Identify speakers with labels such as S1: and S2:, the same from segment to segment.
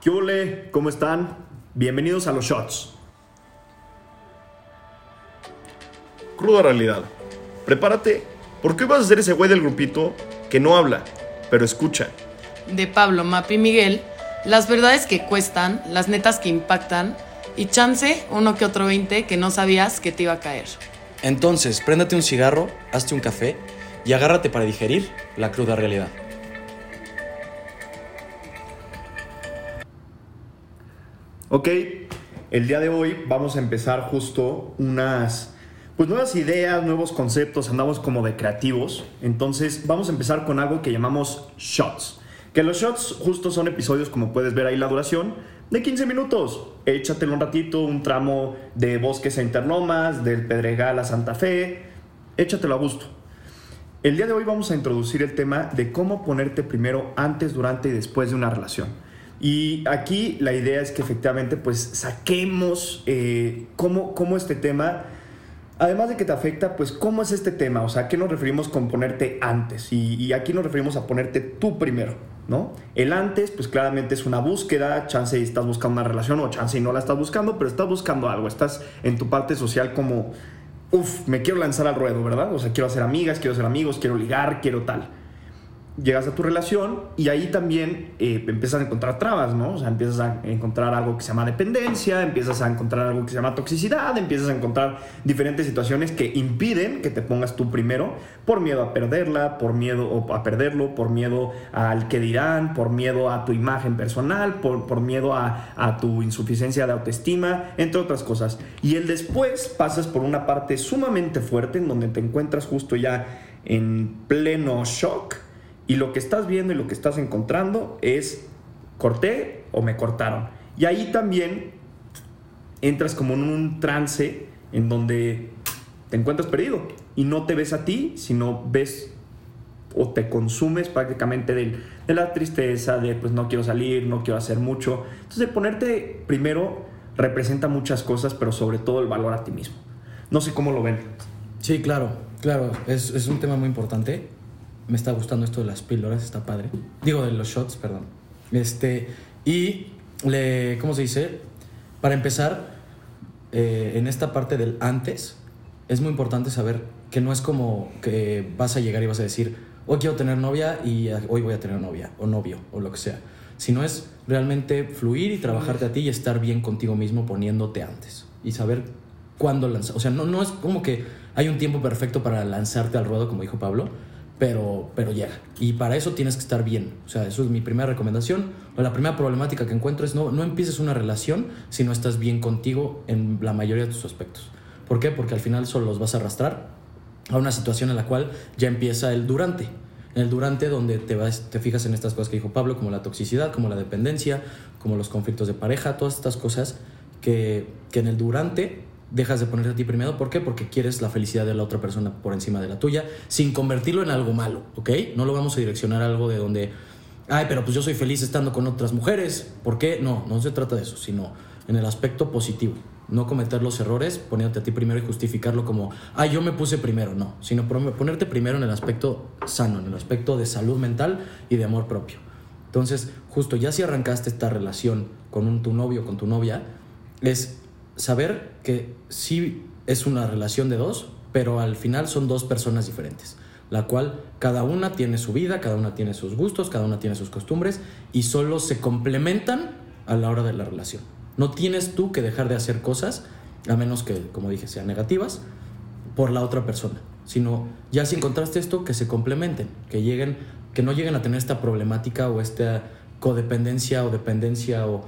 S1: ¿Qué ole? ¿Cómo están? Bienvenidos a los Shots. Cruda realidad. Prepárate, porque hoy vas a ser ese güey del grupito que no habla, pero escucha.
S2: De Pablo, Mapi y Miguel, las verdades que cuestan, las netas que impactan y chance uno que otro 20 que no sabías que te iba a caer.
S3: Entonces, préndate un cigarro, hazte un café y agárrate para digerir la cruda realidad.
S1: Ok, el día de hoy vamos a empezar justo unas pues nuevas ideas, nuevos conceptos, andamos como de creativos. Entonces vamos a empezar con algo que llamamos shots. Que los shots justo son episodios, como puedes ver ahí la duración, de 15 minutos. Échatelo un ratito, un tramo de Bosques a Interlomas, del Pedregal a Santa Fe. Échatelo a gusto. El día de hoy vamos a introducir el tema de cómo ponerte primero antes, durante y después de una relación. Y aquí la idea es que efectivamente pues saquemos eh, cómo, cómo este tema Además de que te afecta, pues, ¿cómo es este tema? O sea, ¿a qué nos referimos con ponerte antes? Y, aquí nos referimos a ponerte tú primero, ¿no? El antes, pues claramente es una búsqueda, chance y estás buscando una relación o chance y no la estás buscando, pero estás buscando algo, estás en tu parte social como, uff, me quiero lanzar al ruedo, ¿verdad? O sea, quiero hacer amigas, quiero hacer amigos, quiero ligar, quiero tal llegas a tu relación y ahí también eh, empiezas a encontrar trabas, ¿no? O sea, empiezas a encontrar algo que se llama dependencia, empiezas a encontrar algo que se llama toxicidad, empiezas a encontrar diferentes situaciones que impiden que te pongas tú primero por miedo a perderla, por miedo a perderlo, por miedo al que dirán, por miedo a tu imagen personal, por, por miedo a, a tu insuficiencia de autoestima, entre otras cosas. Y el después pasas por una parte sumamente fuerte en donde te encuentras justo ya en pleno shock y lo que estás viendo y lo que estás encontrando es corté o me cortaron. Y ahí también entras como en un trance en donde te encuentras perdido y no te ves a ti, sino ves o te consumes prácticamente de, la tristeza, de pues no quiero salir, no quiero hacer mucho. Entonces, ponerte primero representa muchas cosas, pero sobre todo el valor a ti mismo. No sé cómo lo ven.
S3: Sí, claro, claro, es, es un tema muy importante me está gustando esto de las píldoras, está padre. Digo, de los shots, perdón. Este, y le, ¿cómo se dice? Para empezar, eh, en esta parte del antes, es muy importante saber que no es como que vas a llegar y vas a decir, hoy quiero tener novia y hoy voy a tener novia o novio o lo que sea. Sino es realmente fluir y trabajarte a ti y estar bien contigo mismo poniéndote antes y saber cuándo lanzar. O sea, no, no es como que hay un tiempo perfecto para lanzarte al ruedo, como dijo Pablo, pero, pero llega. Y para eso tienes que estar bien. O sea, eso es mi primera recomendación. la primera problemática que encuentro es no, no empieces una relación si no estás bien contigo en la mayoría de tus aspectos. ¿Por qué? Porque al final solo los vas a arrastrar a una situación en la cual ya empieza el durante. En el durante donde te, vas, te fijas en estas cosas que dijo Pablo, como la toxicidad, como la dependencia, como los conflictos de pareja, todas estas cosas que, que en el durante dejas de ponerte a ti primero. ¿Por qué? Porque quieres la felicidad de la otra persona por encima de la tuya, sin convertirlo en algo malo, ¿ok? No lo vamos a direccionar a algo de donde, ay, pero pues yo soy feliz estando con otras mujeres. ¿Por qué? No, no se trata de eso, sino en el aspecto positivo. No cometer los errores poniéndote a ti primero y justificarlo como, ay, yo me puse primero. No, sino ponerte primero en el aspecto sano, en el aspecto de salud mental y de amor propio. Entonces, justo ya si arrancaste esta relación con tu novio, con tu novia, es saber que sí es una relación de dos, pero al final son dos personas diferentes, la cual cada una tiene su vida, cada una tiene sus gustos, cada una tiene sus costumbres y solo se complementan a la hora de la relación. No tienes tú que dejar de hacer cosas, a menos que, como dije, sean negativas, por la otra persona, sino ya si encontraste esto, que se complementen, que lleguen, que no lleguen a tener esta problemática o esta codependencia o dependencia o,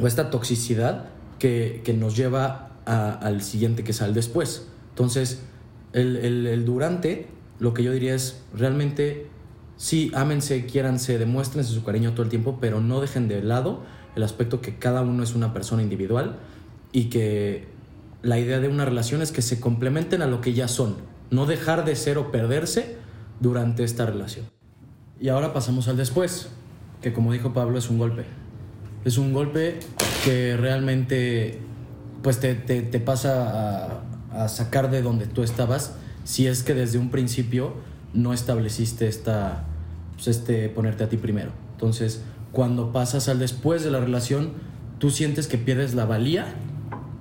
S3: o esta toxicidad que, nos lleva al siguiente que sale después. Entonces, el, durante, lo que yo diría es realmente, sí, ámense, quiéranse, demuéstrense su cariño todo el tiempo, pero no dejen de lado el aspecto que cada uno es una persona individual y que la idea de una relación es que se complementen a lo que ya son, no dejar de ser o perderse durante esta relación. Y ahora pasamos al después, que como dijo Pablo es un golpe. Es un golpe que realmente pues te, pasa a, sacar de donde tú estabas si es que desde un principio no estableciste esta, pues, este ponerte a ti primero. Entonces, cuando pasas al después de la relación, tú sientes que pierdes la valía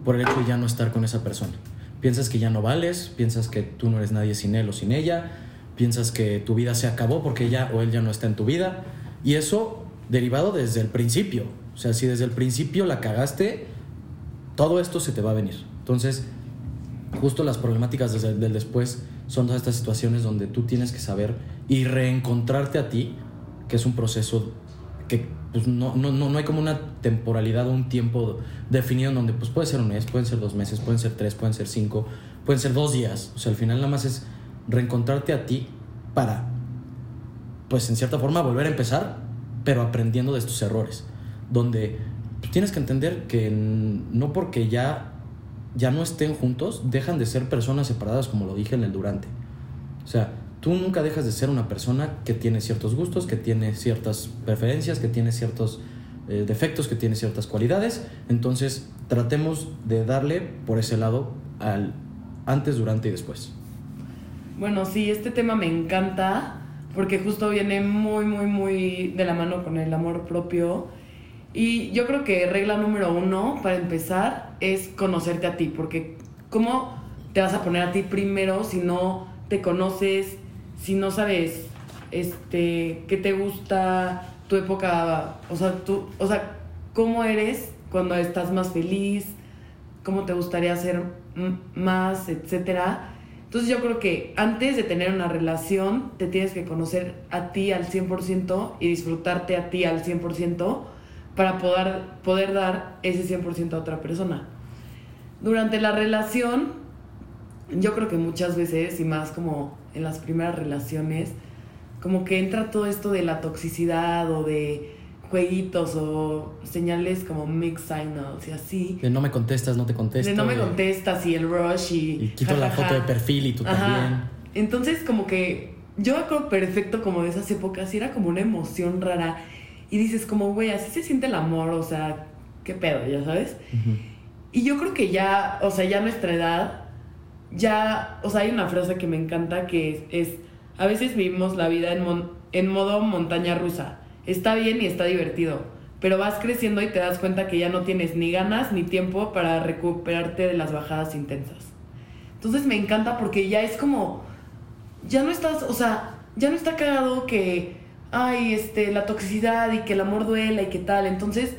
S3: por el hecho de ya no estar con esa persona. Piensas que ya no vales, piensas que tú no eres nadie sin él o sin ella, piensas que tu vida se acabó porque ella o él ya no está en tu vida. Y eso derivado desde el principio. Sea, si desde el principio la cagaste, todo esto se te va a venir. Entonces, justo las problemáticas del después son todas estas situaciones donde tú tienes que saber y reencontrarte a ti, que es un proceso que pues, no, no, no, hay como una temporalidad o un tiempo definido en donde pues, puede ser un mes, pueden ser dos meses, pueden ser tres, pueden ser cinco, pueden ser dos días. O sea, al final nada más es reencontrarte a ti para, pues en cierta forma, volver a empezar, pero aprendiendo de estos errores. Donde pues, tienes que entender que no porque ya, ya no estén juntos, dejan de ser personas separadas, como lo dije en el durante. O sea, tú nunca dejas de ser una persona que tiene ciertos gustos, que tiene ciertas preferencias, que tiene ciertos eh, defectos, que tiene ciertas cualidades. Entonces, tratemos de darle por ese lado al antes, durante y después.
S2: Bueno, sí, este tema me encanta porque justo viene muy, muy, muy de la mano con el amor propio. Y yo creo que regla número uno para empezar es conocerte a ti, porque ¿cómo te vas a poner a ti primero si no te conoces, si no sabes este, qué te gusta, tu época, o sea, tú, o sea, cómo eres cuando estás más feliz, cómo te gustaría ser más, etcétera? Entonces yo creo que antes de tener una relación te tienes que conocer a ti al 100% y disfrutarte a ti al 100% para poder, poder dar ese 100% a otra persona. Durante la relación, yo creo que muchas veces, y más como en las primeras relaciones, como que entra todo esto de la toxicidad o de jueguitos o señales como mix signals y así.
S3: De no me contestas, no te contesto.
S2: De no me contestas y el rush y...
S3: Y quito la foto de perfil y tú también.
S2: Entonces como que yo me acuerdo perfecto como de esas épocas y era como una emoción rara y dices como, güey, así se siente el amor, o sea, qué pedo, ya sabes. Y yo creo que ya, o sea, ya a nuestra edad, ya, o sea, hay una frase que me encanta que es, a veces vivimos la vida en, en modo montaña rusa está bien y está divertido, pero vas creciendo y te das cuenta que ya no tienes ni ganas ni tiempo para recuperarte de las bajadas intensas. Entonces me encanta porque ya es como, ya no estás, o sea, ya no está cagado que, ay, este, la toxicidad y que el amor duela y qué tal. Entonces,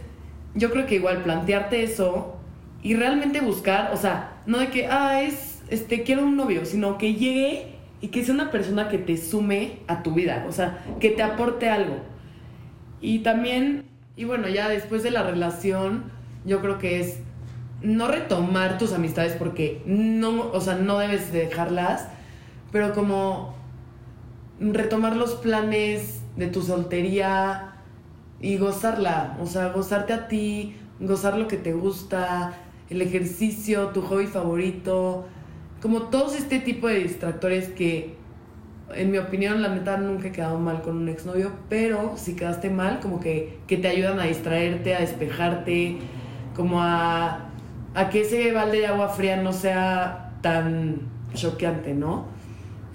S2: yo creo que igual plantearte eso y realmente buscar, o sea, no de que, ah, es, este, quiero un novio, sino que llegue y que sea una persona que te sume a tu vida, o sea, que te aporte algo. Y también, y bueno, ya después de la relación, yo creo que es no retomar tus amistades porque no, o sea, no debes dejarlas, pero como retomar los planes de tu soltería y gozarla, o sea, gozarte a ti, gozar lo que te gusta, el ejercicio, tu hobby favorito, como todos este tipo de distractores que en mi opinión, la neta, nunca he quedado mal con un exnovio, pero si quedaste mal, como que, que te ayudan a distraerte, a despejarte, como a, a que ese balde de agua fría no sea tan choqueante, ¿no?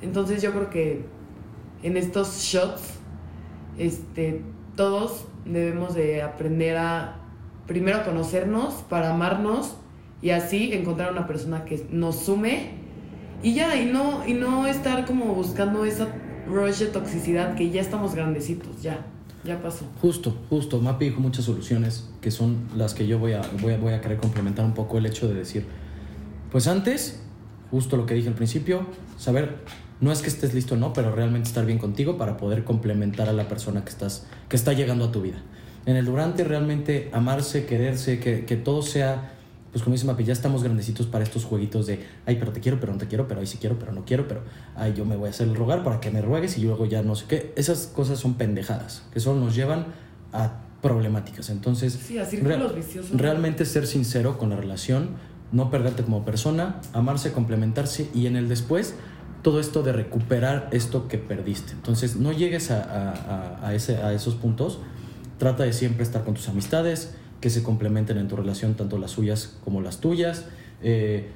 S2: Entonces yo creo que en estos shots, este, todos debemos de aprender a primero conocernos para amarnos y así encontrar una persona que nos sume y ya, y no, y no estar como buscando esa rush de toxicidad que ya estamos grandecitos, ya, ya pasó.
S3: Justo, justo. Mapi dijo muchas soluciones que son las que yo voy a, voy a, voy a querer complementar un poco el hecho de decir, pues antes, justo lo que dije al principio, saber, no es que estés listo no, pero realmente estar bien contigo para poder complementar a la persona que, estás, que está llegando a tu vida. En el durante realmente amarse, quererse, que, que todo sea pues como dice Mapi, ya estamos grandecitos para estos jueguitos de, ay, pero te quiero, pero no te quiero, pero ay, sí quiero, pero no quiero, pero ay, yo me voy a hacer el rogar para que me ruegues y luego ya no sé qué. Esas cosas son pendejadas, que solo nos llevan a problemáticas. Entonces,
S2: sí, viciosos.
S3: realmente ser sincero con la relación, no perderte como persona, amarse, complementarse y en el después todo esto de recuperar esto que perdiste. Entonces, no llegues a, ese, a esos puntos, trata de siempre estar con tus amistades, que se complementen en tu relación, tanto las suyas como las tuyas. Eh,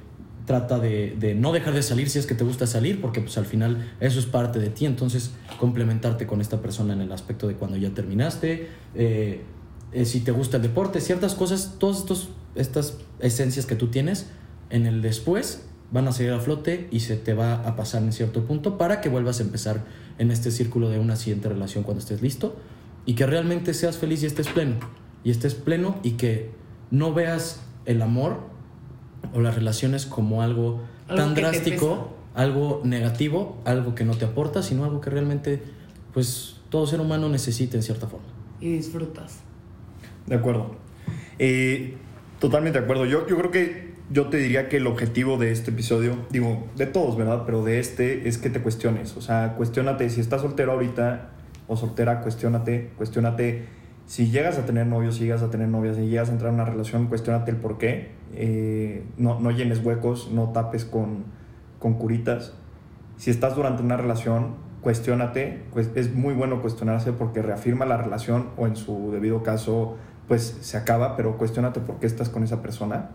S3: trata de, no dejar de salir si es que te gusta salir, porque pues al final eso es parte de ti, entonces complementarte con esta persona en el aspecto de cuando ya terminaste, eh, eh, si te gusta el deporte, ciertas cosas, todas estas esencias que tú tienes en el después van a salir a flote y se te va a pasar en cierto punto para que vuelvas a empezar en este círculo de una siguiente relación cuando estés listo y que realmente seas feliz y estés pleno. Y estés pleno y que no veas el amor o las relaciones como algo,
S2: Algo
S3: tan drástico, algo negativo, algo que no te aporta, sino algo que realmente pues todo ser humano necesita en cierta forma.
S2: Y disfrutas.
S1: De acuerdo. Eh, totalmente de acuerdo. Yo, yo creo que yo te diría que el objetivo de este episodio, digo, de todos, ¿verdad? Pero de este es que te cuestiones. O sea, cuestionate si estás soltero ahorita o soltera, cuestionate, cuestionate si llegas a tener novios, si llegas a tener novias, si llegas a entrar en una relación, cuestionate el por qué. Eh, no, no llenes huecos, no tapes con, con curitas. Si estás durante una relación, cuestionate. Pues es muy bueno cuestionarse porque reafirma la relación o en su debido caso, pues se acaba, pero cuestionate por qué estás con esa persona.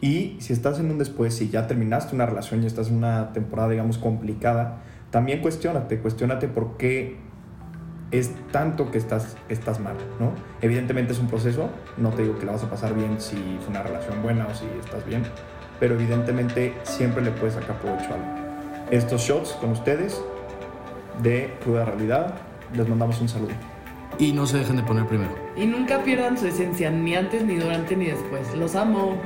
S1: Y si estás en un después, si ya terminaste una relación y estás en una temporada, digamos, complicada, también cuestionate, cuestionate por qué es tanto que estás, estás mal, ¿no? Evidentemente es un proceso, no te digo que la vas a pasar bien si es una relación buena o si estás bien, pero evidentemente siempre le puedes sacar provecho a algo. Estos shots con ustedes de Cruda Realidad, les mandamos un saludo.
S3: Y no se dejen de poner primero.
S2: Y nunca pierdan su esencia, ni antes, ni durante, ni después. Los amo.